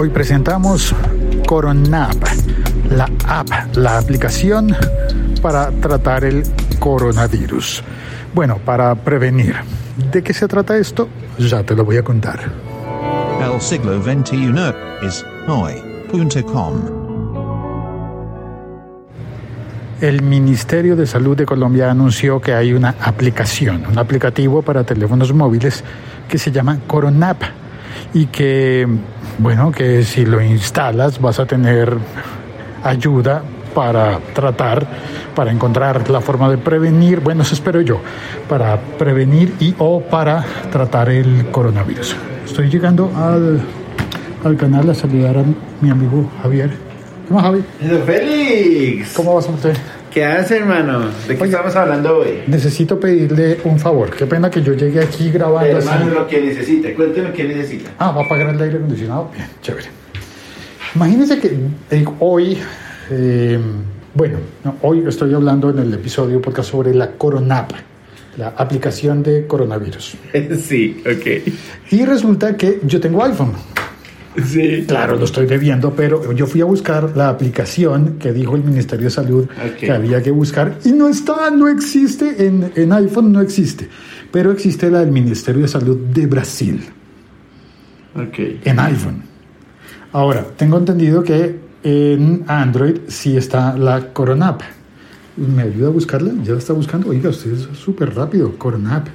Hoy presentamos Coronap, la app, la aplicación para tratar el coronavirus. Bueno, para prevenir. ¿De qué se trata esto? Ya te lo voy a contar. El siglo XXI es hoy.com. El Ministerio de Salud de Colombia anunció que hay una aplicación, un aplicativo para teléfonos móviles que se llama Coronap y que, bueno, que si lo instalas vas a tener ayuda para tratar, para encontrar la forma de prevenir, bueno, eso espero yo, para prevenir y o para tratar el coronavirus. Estoy llegando al, al canal a saludar a mi amigo Javier. ¿Cómo Javi? Félix. ¿Cómo vas usted? ¿Qué hace, hermano? ¿De qué estamos hablando hoy? Necesito pedirle un favor. Qué pena que yo llegue aquí grabando así. Hermano, lo que necesita. Cuénteme qué necesita. Ah, va a apagar el aire acondicionado. Bien, chévere. Imagínense que eh, hoy, eh, bueno, no, hoy estoy hablando en el episodio podcast sobre la Coronap, la aplicación de coronavirus. sí, ok. Y resulta que yo tengo iPhone. Sí. Claro, lo estoy debiendo, pero yo fui a buscar la aplicación que dijo el Ministerio de Salud que había que buscar y no está, no existe, en, en iPhone no existe, pero existe la del Ministerio de Salud de Brasil. Ok. en iPhone. Ahora, tengo entendido que en Android sí está la Coronap. ¿Me ayuda a buscarla? ¿Ya la está buscando? Oiga, usted es súper rápido. Coronap.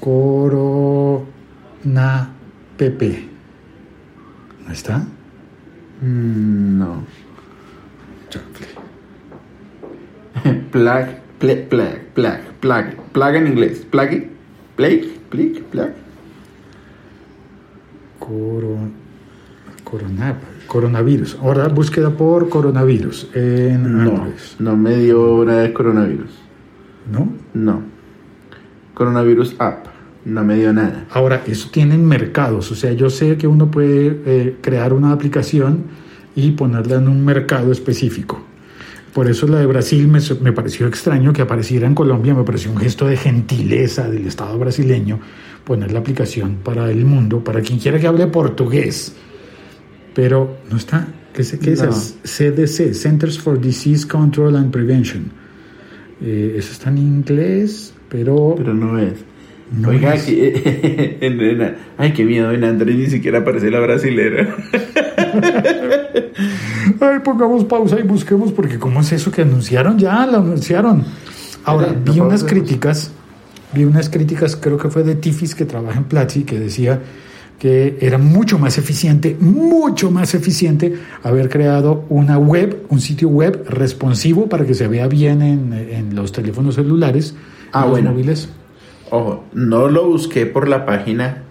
Corona PP. ¿No está? Mm, no. Plug, plug, plug, plug, plug. Plug en inglés. Plug. Plug. Plug. Plug. Coro, coronap. Coronavirus. Ahora búsqueda por coronavirus en No. No me dio nada de coronavirus. ¿No? No. Coronavirus app. No me dio nada. Ahora, eso tienen mercados, o sea, yo sé que uno puede eh, crear una aplicación y ponerla en un mercado específico. Por eso la de Brasil me, me pareció extraño que apareciera en Colombia, me pareció un gesto de gentileza del Estado brasileño poner la aplicación para el mundo, para quien quiera que hable portugués. Pero no está. ¿Qué, es- qué es No. CDC, Centers for Disease Control and Prevention. Eh, eso está en inglés, pero... Pero no es. No Oiga, es. que- en- en- ay, qué miedo, en Android ni siquiera aparece la brasilera. Ay, pongamos pausa y busquemos porque ¿cómo es eso que anunciaron? Ya lo anunciaron. Ahora, vi no unas críticas, vi unas críticas, creo que fue de Tifis que trabaja en Platzi, que decía que era mucho más eficiente, mucho más eficiente haber creado una web, un sitio web responsivo para que se vea bien en, en los teléfonos celulares, Ah, en los bueno. móviles. Ojo, no lo busqué por la página,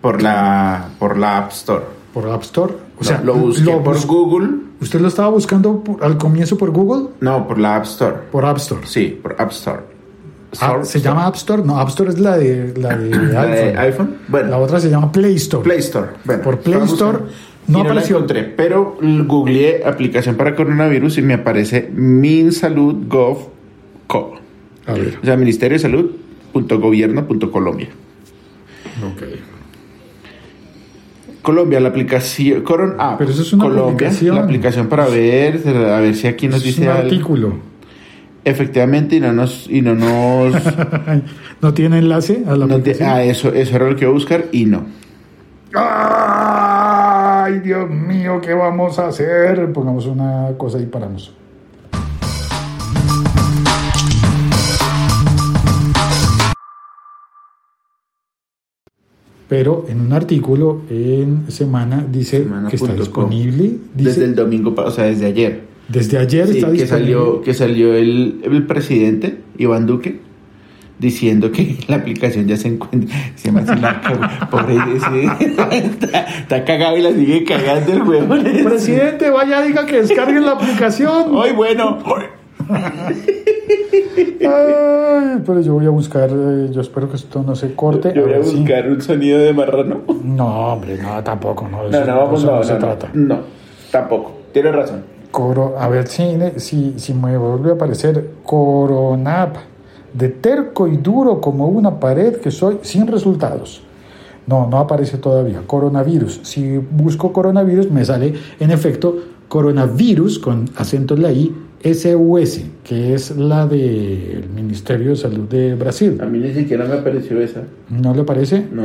por la, por la App Store. Por App Store. O sea, lo busqué por bus- Google. ¿Usted lo estaba buscando por- al comienzo por Google? No, por la App Store. Por App Store. Sí, por App Store. Ah, ¿Se Store. llama App Store? No, App Store es la de, la de ¿La de iPhone. iPhone? Bueno. La otra se llama Play Store. Play Store. Bueno, Por Play Store no la apareció. encontré, pero googleé aplicación para coronavirus y me aparece minsalud.gov.co. A ver. O sea, Ministerio de Salud punto gobierno punto Colombia. Ok. Colombia, la aplicación Coron App. Pero eso es una Colombia, aplicación. la aplicación para ver, a ver si aquí nos Es dice un algo. artículo. Efectivamente, y no nos, y no nos, ¿No tiene enlace a la no te- ah, eso, eso era lo que iba a buscar y no. ¡Ay, Dios mío! ¿Qué vamos a hacer? Pongamos una cosa y paramos. Pero en un artículo en Semana dice Semana que está disponible. Dice, Desde el domingo, o sea, desde ayer. desde ayer Sí, está que disponible. salió, que salió el, el presidente, Iván Duque, diciendo que la aplicación ya se encuentra. Se llama así la po- pobre. está, está cagado y la sigue cagando el ese. Presidente, vaya, diga que descarguen la aplicación. Hoy, bueno. Ay, pero yo voy a buscar, eh, yo espero que esto no se corte. Yo voy a buscar un sonido de marrano. No, hombre, no, tampoco, no. No, no, vamos, eso no, se no, no. trata. No, tampoco. Tienes razón. Coro, a ver si, si, si me vuelve a aparecer Coronap, de terco y duro como una pared que soy, sin resultados. No, no aparece todavía. Coronavirus. Si busco coronavirus, me sale en efecto coronavirus con acento en la I, SUS, que es la del Ministerio de Salud de Brasil. A mí ni siquiera me apareció esa. ¿No le parece? No.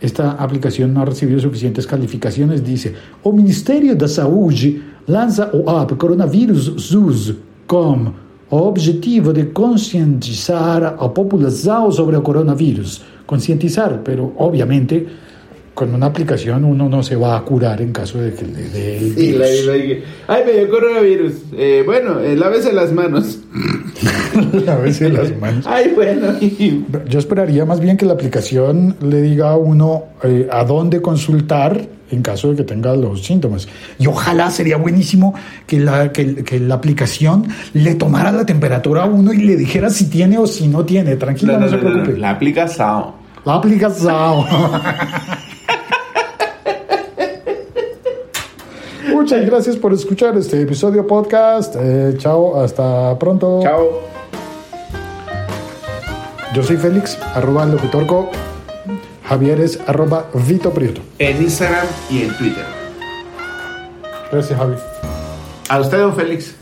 Esta aplicación no ha recibido suficientes calificaciones. Dice: O Ministério da Saúde lança o app Coronavírus SUS com o objetivo de conscientizar a população sobre o coronavírus. Concientizar, pero obviamente con una aplicación uno no se va a curar en caso de que le dé el Sí, la, virus. la. Ay, me dio coronavirus. Eh, bueno, eh, lávese las manos. veces las manos. Ay, bueno. Yo esperaría más bien que la aplicación le diga a uno eh, a dónde consultar en caso de que tenga los síntomas. Y ojalá sería buenísimo que la, que, que la aplicación le tomara la temperatura a uno y le dijera si tiene o si no tiene. Tranquilo, no, No, no, se preocupe. La aplica Sao. La aplicación. Muchas gracias por escuchar este episodio podcast. Eh, chao, hasta pronto. Chao. Yo soy Félix, arroba locutorco. Javier es arroba Vito Prieto. En Instagram y en Twitter. Gracias, Javi. A usted, don Félix.